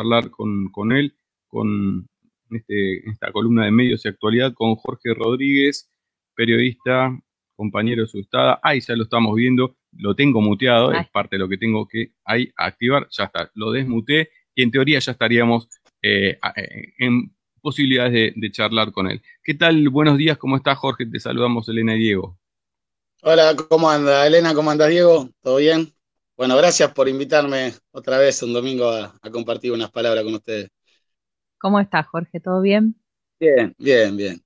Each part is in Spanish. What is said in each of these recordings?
charlar con, él, con este, esta columna de medios y actualidad, con Jorge Rodríguez, periodista, compañero de su estada. Ahí ya lo estamos viendo, lo tengo muteado, es parte de lo que tengo que ahí activar, ya está, lo desmuté y en teoría ya estaríamos eh, eh, en posibilidades de, charlar con él. ¿Qué tal? Buenos días, ¿cómo estás Jorge? Te saludamos Elena y Diego. Hola, ¿cómo anda Elena? ¿Cómo andas Diego? ¿Todo bien? Bueno, gracias por invitarme otra vez un domingo a, compartir unas palabras con ustedes. ¿Cómo estás, Jorge? ¿Todo bien? Bien, bien, bien.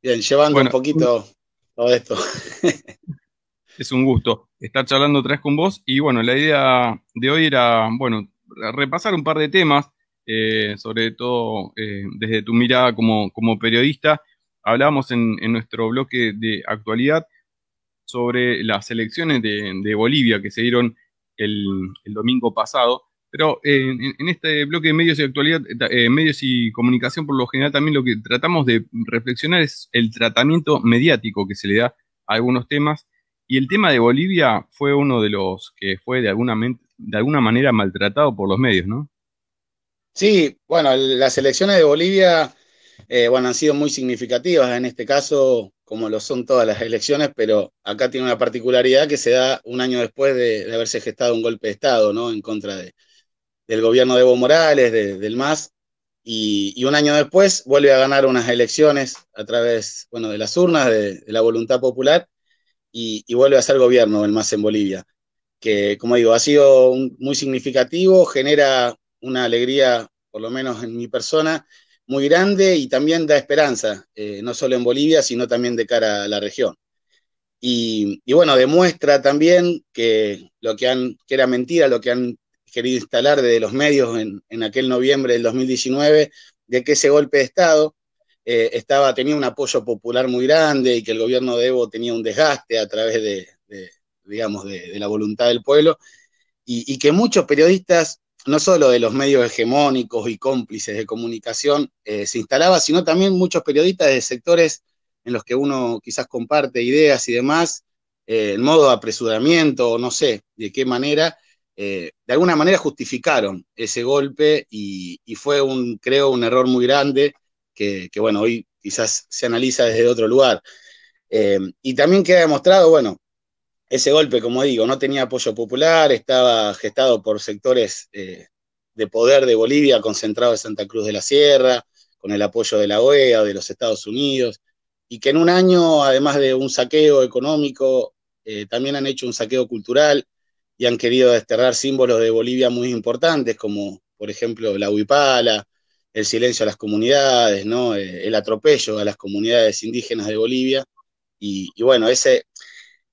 Bien, llevando un poquito todo esto. es un gusto estar charlando otra vez con vos. Y bueno, la idea de hoy era, bueno, repasar un par de temas, eh, sobre todo eh, desde tu mirada como, como periodista. Hablábamos en, nuestro bloque de actualidad sobre las elecciones de Bolivia que se dieron el, domingo pasado. Pero eh, en, este bloque de medios y actualidad, eh, medios y comunicación, por lo general también lo que tratamos de reflexionar es el tratamiento mediático que se le da a algunos temas. Y el tema de Bolivia fue uno de los que fue de alguna, de alguna manera maltratado por los medios, ¿no? Sí, bueno, las elecciones de Bolivia, eh, bueno, han sido muy significativas. En este caso, como lo son todas las elecciones, pero acá tiene una particularidad que se da un año después de, haberse gestado un golpe de Estado, ¿no? En contra de, del gobierno de Evo Morales, del MAS, y, un año después vuelve a ganar unas elecciones a través, bueno, de las urnas, de, la voluntad popular, y, vuelve a ser gobierno el MAS en Bolivia, que, como digo, ha sido muy significativo, genera una alegría, por lo menos en mi persona, muy grande y también da esperanza, eh, no solo en Bolivia, sino también de cara a la región. Y, bueno, demuestra también que lo que, han, que era mentira, lo que han querido instalar desde los medios en, aquel noviembre del 2019, de que ese golpe de Estado eh, estaba, tenía un apoyo popular muy grande y que el gobierno de Evo tenía un desgaste a través de, digamos, de, la voluntad del pueblo, y, y que muchos periodistas no solo de los medios hegemónicos y cómplices de comunicación eh, se instalaba, sino también muchos periodistas de sectores en los que uno quizás comparte ideas y demás, eh, en modo de apresuramiento, o no sé de qué manera, eh, de alguna manera justificaron ese golpe y, fue un, creo, un error muy grande que, que, bueno, hoy quizás se analiza desde otro lugar. y también queda demostrado, bueno, ese golpe, como digo, no tenía apoyo popular, estaba gestado por sectores eh, de poder de Bolivia concentrado en Santa Cruz de la Sierra, con el apoyo de la OEA, de los Estados Unidos, y que en un año, además de un saqueo económico, eh, también han hecho un saqueo cultural y han querido desterrar símbolos de Bolivia muy importantes, como por ejemplo la huipala, el silencio a las comunidades, ¿no? Eh, el atropello a las comunidades indígenas de Bolivia. Y, y bueno, ese,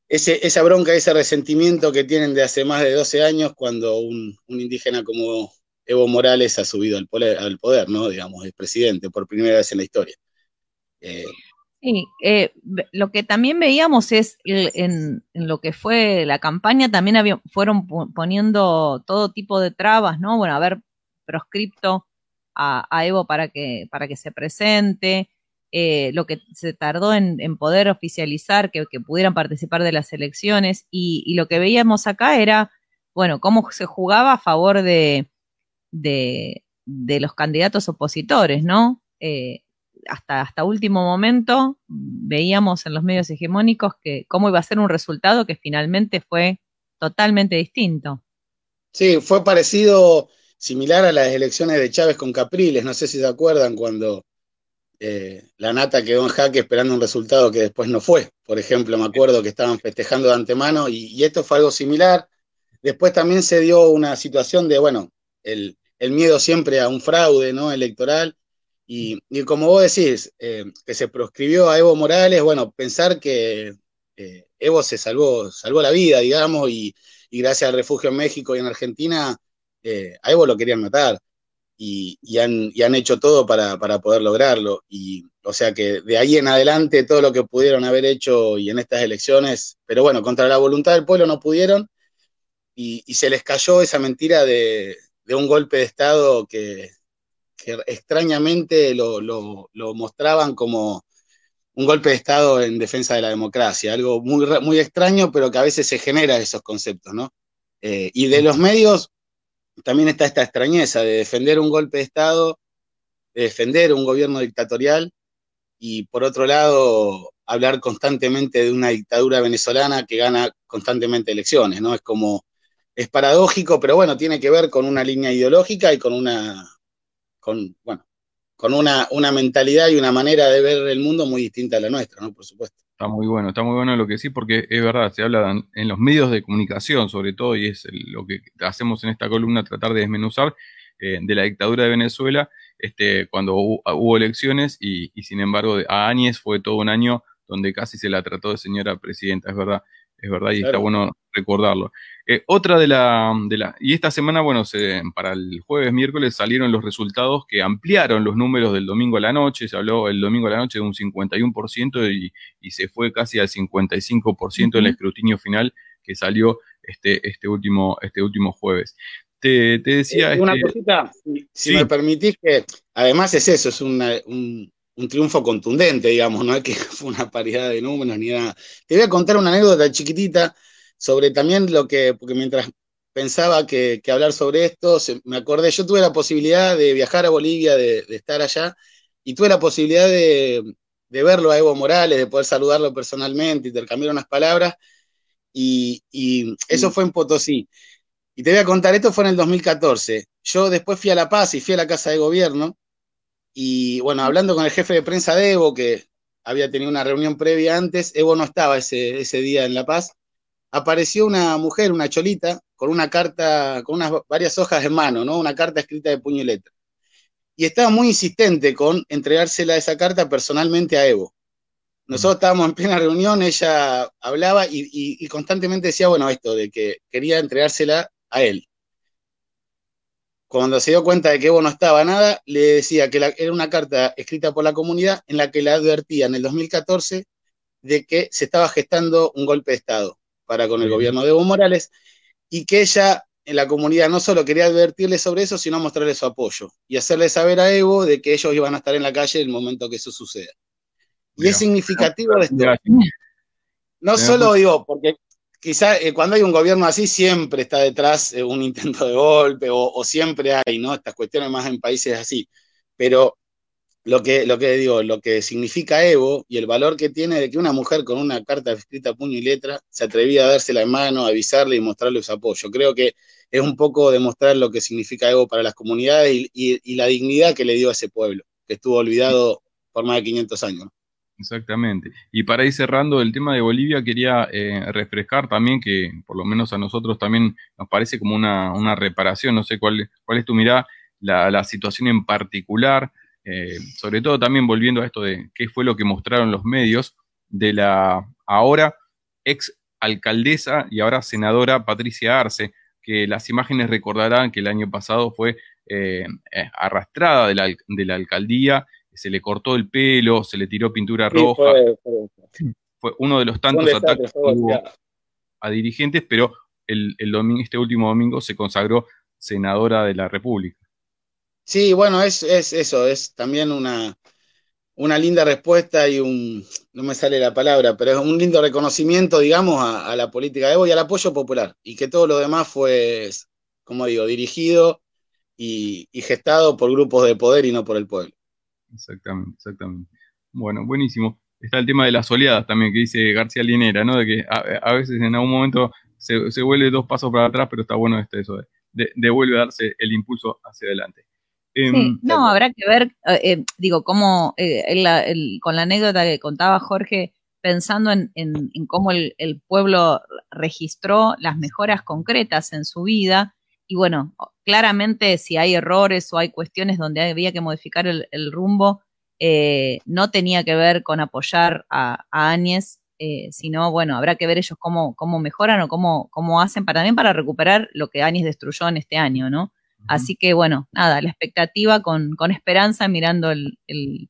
esa bronca, ese resentimiento que tienen de hace más de 12 años cuando un, indígena como Evo Morales ha subido al poder, ¿no? Digamos, es presidente por primera vez en la historia. Eh, sí, eh, lo que también veíamos es en, lo que fue la campaña, también fueron poniendo todo tipo de trabas, ¿no? Bueno, haber proscripto a, a Evo para que, para que se presente, eh, lo que se tardó en, poder oficializar que, pudieran participar de las elecciones y, lo que veíamos acá era, bueno, cómo se jugaba a favor de, de, los candidatos opositores, ¿no? Eh, hasta, hasta último momento veíamos en los medios hegemónicos que cómo iba a ser un resultado que finalmente fue totalmente distinto. Sí, fue parecido, similar a las elecciones de Chávez con Capriles, no sé si se acuerdan cuando eh, la nata quedó en jaque esperando un resultado que después no fue. Por ejemplo, me acuerdo que estaban festejando de antemano y, esto fue algo similar. Después también se dio una situación de, bueno, el, miedo siempre a un fraude ¿no? electoral. Y, como vos decís, eh, que se proscribió a Evo Morales, bueno, pensar que eh, Evo se salvó, salvó la vida, digamos, y, gracias al refugio en México y en Argentina, a Evo lo querían matar y, han, hecho todo para, poder lograrlo. Y, o sea que de ahí en adelante todo lo que pudieron haber hecho y en estas elecciones, pero bueno, contra la voluntad del pueblo no pudieron y, se les cayó esa mentira de, un golpe de Estado que, extrañamente lo, mostraban como un golpe de Estado en defensa de la democracia, algo muy, muy extraño, pero que a veces se genera esos conceptos, ¿no? Eh, y de los medios, también está esta extrañeza de defender un golpe de Estado, de defender un gobierno dictatorial y por otro lado hablar constantemente de una dictadura venezolana que gana constantemente elecciones, ¿no? Es como, es paradójico, pero bueno, tiene que ver con una línea ideológica y con una, con, bueno, con una, una mentalidad y una manera de ver el mundo muy distinta a la nuestra, ¿no? Por supuesto. Está muy bueno, está muy bueno lo que sí, porque es verdad, se habla en los medios de comunicación sobre todo, y es lo que hacemos en esta columna, tratar de desmenuzar eh, de la dictadura de Venezuela, este, cuando hubo, elecciones y, sin embargo a Áñez fue todo un año donde casi se la trató de señora presidenta, es verdad, es verdad, y está bueno recordarlo. Eh, otra de la, de la, y esta semana, bueno, se, para el jueves, miércoles salieron los resultados que ampliaron los números del domingo a la noche, se habló el domingo a la noche de un 51% y, y se fue casi al 55% el escrutinio final que salió este, este, último, este último jueves. Te, decía... Eh, una este, cosita, si, me permitís que, además es eso, es un, un triunfo contundente, digamos, no es que fue una paridad de números ni nada. Te voy a contar una anécdota chiquitita sobre también lo que, porque mientras pensaba que, hablar sobre esto, me acordé, yo tuve la posibilidad de viajar a Bolivia, de, estar allá, y tuve la posibilidad de, verlo a Evo Morales, de poder saludarlo personalmente, intercambiar unas palabras, y, y eso fue en Potosí. Y te voy a contar, esto fue en el 2014. Yo después fui a La Paz y fui a la Casa de Gobierno, y bueno, hablando con el jefe de prensa de Evo, que había tenido una reunión previa antes, Evo no estaba ese, ese día en La Paz, apareció una mujer, una cholita, con una carta, con unas varias hojas en mano, ¿no? Una carta escrita de puño y letra. Y estaba muy insistente con entregársela esa carta personalmente a Evo. Nosotros estábamos en plena reunión, ella hablaba y, y constantemente decía, bueno, esto, de que quería entregársela a él cuando se dio cuenta de que Evo no estaba nada, le decía que era una carta escrita por la comunidad en la que le advertía en el 2014 de que se estaba gestando un golpe de Estado para con el gobierno de Evo Morales y que ella en la comunidad no solo quería advertirle sobre eso, sino mostrarle su apoyo y hacerle saber a Evo de que ellos iban a estar en la calle en el momento que eso suceda. Y es significativo esto. No solo digo, porque quizá eh, cuando hay un gobierno así siempre está detrás eh, un intento de golpe o, siempre hay, ¿no? Estas cuestiones más en países así. Pero lo que, lo que digo, lo que significa Evo y el valor que tiene de que una mujer con una carta escrita a puño y letra se atrevía a dársela en mano, avisarle y mostrarle su apoyo. Creo que es un poco demostrar lo que significa Evo para las comunidades y, y la dignidad que le dio a ese pueblo, que estuvo olvidado por más de 500 años. Exactamente. Y para ir cerrando el tema de Bolivia, quería eh, refrescar también que por lo menos a nosotros también nos parece como una, reparación, no sé cuál, cuál es tu mirada, la, situación en particular, eh, sobre todo también volviendo a esto de qué fue lo que mostraron los medios de la ahora ex alcaldesa y ahora senadora Patricia Arce, que las imágenes recordarán que el año pasado fue eh, arrastrada de la, de la alcaldía se le cortó el pelo, se le tiró pintura roja. Fue, uno de los tantos ataques a dirigentes, pero el, domingo, este último domingo se consagró senadora de la República. Sí, bueno, es, eso, es también una, una linda respuesta y un, no me sale la palabra, pero es un lindo reconocimiento, digamos, a, la política de Evo y al apoyo popular, y que todo lo demás fue, como digo, dirigido y gestado por grupos de poder y no por el pueblo. Exactamente, exactamente. Bueno, buenísimo. Está el tema de las oleadas también que dice García Linera, ¿no? De que a, veces en algún momento se, se, vuelve dos pasos para atrás, pero está bueno este, eso de, vuelve a darse el impulso hacia adelante. Em, no, habrá que ver, eh, eh, digo, cómo eh, con la anécdota que contaba Jorge, pensando en, en, cómo el, pueblo registró las mejoras concretas en su vida, y bueno, claramente si hay errores o hay cuestiones donde había que modificar el, rumbo, eh, no tenía que ver con apoyar a, Áñez, eh, sino, bueno, habrá que ver ellos cómo, cómo mejoran o cómo, cómo hacen para, también para recuperar lo que Áñez destruyó en este año, ¿no? Así que, bueno, nada, la expectativa con, con esperanza mirando el,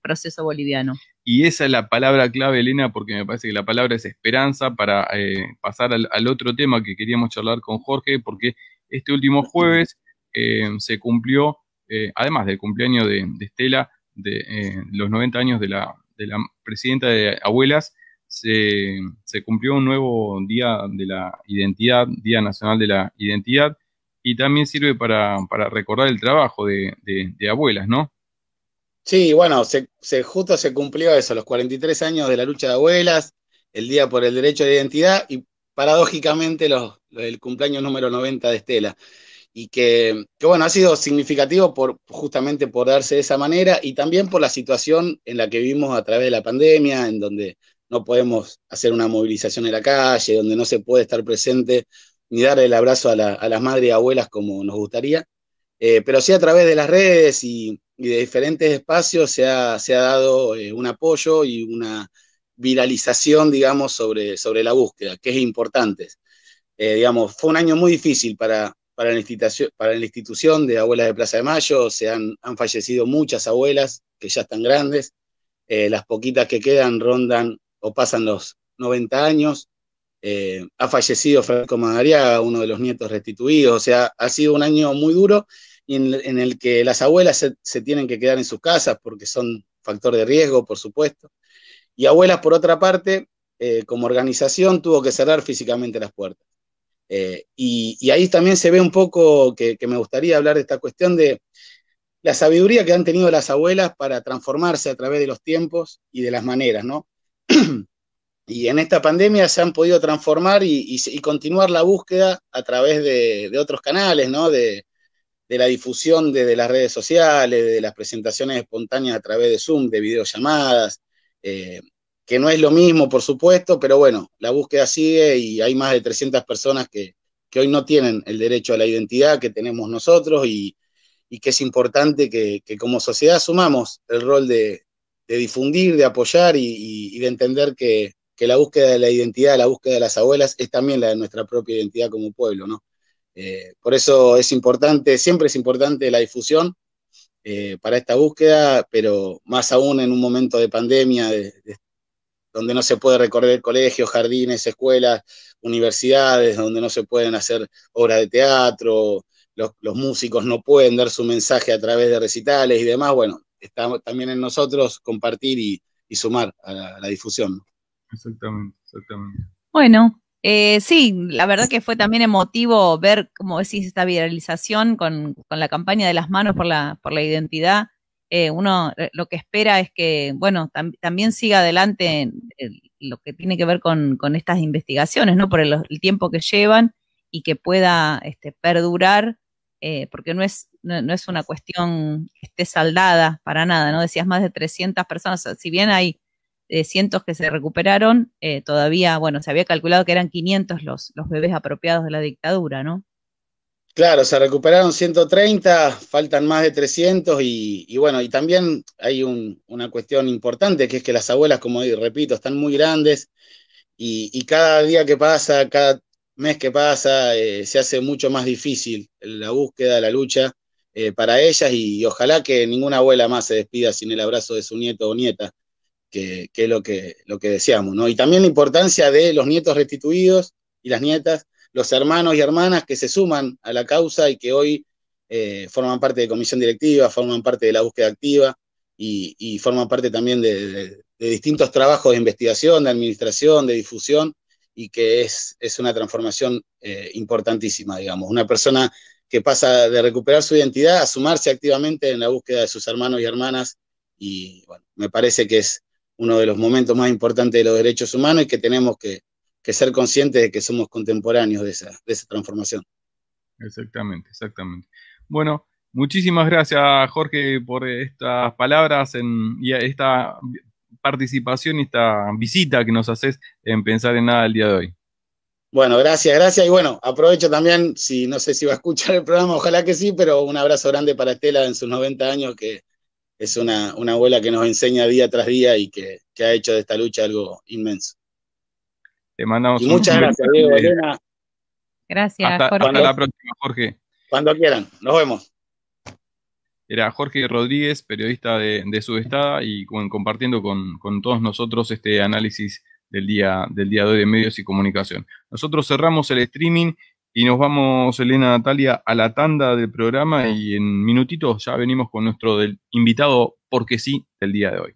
proceso boliviano. Y esa es la palabra clave, Elena, porque me parece que la palabra es esperanza para eh, pasar al, al, otro tema que queríamos charlar con Jorge, porque este último jueves eh, se cumplió, eh, además del cumpleaños de, Estela, de eh, los 90 años de la, presidenta de Abuelas, se, cumplió un nuevo Día de la Identidad, Día Nacional de la Identidad, y también sirve para, recordar el trabajo de, abuelas, ¿no? Sí, bueno, se, justo se cumplió eso, los 43 años de la lucha de abuelas, el Día por el Derecho de Identidad y paradójicamente los, el cumpleaños número 90 de Estela. Y que, bueno, ha sido significativo por, justamente por darse de esa manera y también por la situación en la que vivimos a través de la pandemia, en donde no podemos hacer una movilización en la calle, donde no se puede estar presente ni dar el abrazo a, las madres y abuelas como nos gustaría, eh, pero sí a través de las redes y, de diferentes espacios se ha, se ha dado eh, un apoyo y una viralización, digamos, sobre, sobre la búsqueda, que es importante. Eh, digamos, fue un año muy difícil para, para, la institución, para la institución de Abuelas de Plaza de Mayo, se han, fallecido muchas abuelas que ya están grandes, las poquitas que quedan rondan o pasan los 90 años, eh, ha fallecido Franco Madariaga, uno de los nietos restituidos, o sea, ha sido un año muy duro en, el que las abuelas se, tienen que quedar en sus casas porque son factor de riesgo, por supuesto. Y abuelas, por otra parte, eh, como organización, tuvo que cerrar físicamente las puertas. Eh, y, ahí también se ve un poco que, me gustaría hablar de esta cuestión de la sabiduría que han tenido las abuelas para transformarse a través de los tiempos y de las maneras, ¿no? y en esta pandemia se han podido transformar y, continuar la búsqueda a través de, otros canales, ¿no? De, la difusión de, las redes sociales, de las presentaciones espontáneas a través de Zoom, de videollamadas, eh, que no es lo mismo, por supuesto, pero bueno, la búsqueda sigue y hay más de 300 personas que, hoy no tienen el derecho a la identidad que tenemos nosotros y, que es importante que, como sociedad asumamos el rol de, difundir, de apoyar y de entender que, que la búsqueda de la identidad, la búsqueda de las abuelas, es también la de nuestra propia identidad como pueblo, ¿no? Eh, por eso es importante, siempre es importante la difusión eh, para esta búsqueda, pero más aún en un momento de pandemia, donde no se puede recorrer colegios, jardines, escuelas, universidades, donde no se pueden hacer obras de teatro, los, músicos no pueden dar su mensaje a través de recitales y demás, bueno, está también en nosotros compartir y, sumar a la, a la difusión. Exactamente, exactamente. Bueno, eh, sí, la verdad que fue también emotivo ver, como decís, esta viralización con, la campaña de las manos por la, por la identidad. Eh, uno eh, lo que espera es que, bueno, también siga adelante lo que tiene que ver con, estas investigaciones, ¿no? Por el, tiempo que llevan y que pueda este, perdurar, porque no es, no, es una cuestión que esté saldada para nada, ¿no? Decías más de 300 personas, si bien hay cientos que se recuperaron, eh, todavía, bueno, se había calculado que eran 500 los, los bebés apropiados de la dictadura, ¿no? Claro, se recuperaron 130, faltan más de 300 y, bueno, y también hay una cuestión importante que es que las abuelas, como repito, están muy grandes y, cada día que pasa, cada mes que pasa, eh, se hace mucho más difícil la búsqueda, la lucha eh, para ellas y, ojalá que ninguna abuela más se despida sin el abrazo de su nieto o nieta que, es lo que, lo que deseamos, ¿no? Y también la importancia de los nietos restituidos y las nietas, los hermanos y hermanas que se suman a la causa y que hoy eh, forman parte de comisión directiva, forman parte de la búsqueda activa y, forman parte también de, distintos trabajos de investigación, de administración, de difusión, y que es, es una transformación eh, importantísima, digamos. Una persona que pasa de recuperar su identidad a sumarse activamente en la búsqueda de sus hermanos y hermanas, y bueno, me parece que es uno de los momentos más importantes de los derechos humanos y que tenemos que, ser conscientes de que somos contemporáneos de esa, de esa transformación. Exactamente, exactamente. Bueno, muchísimas gracias Jorge por estas palabras en, y esta participación y esta visita que nos haces en Pensar en Nada el día de hoy. Bueno, gracias, gracias. Y bueno, aprovecho también, si no sé si va a escuchar el programa, ojalá que sí, pero un abrazo grande para Estela en sus 90 años, que es una, abuela que nos enseña día tras día y que, ha hecho de esta lucha algo inmenso. Te mandamos y muchas gracias, Diego, Elena. Gracias, hasta, Jorge. Hasta la próxima, Jorge. Cuando quieran, nos vemos. Era Jorge Rodríguez, periodista de, de Subestada y compartiendo con, todos nosotros este análisis del día, del día de hoy de medios y comunicación. Nosotros cerramos el streaming y nos vamos, Elena Natalia, a la tanda del programa y en minutitos ya venimos con nuestro del invitado porque sí del día de hoy.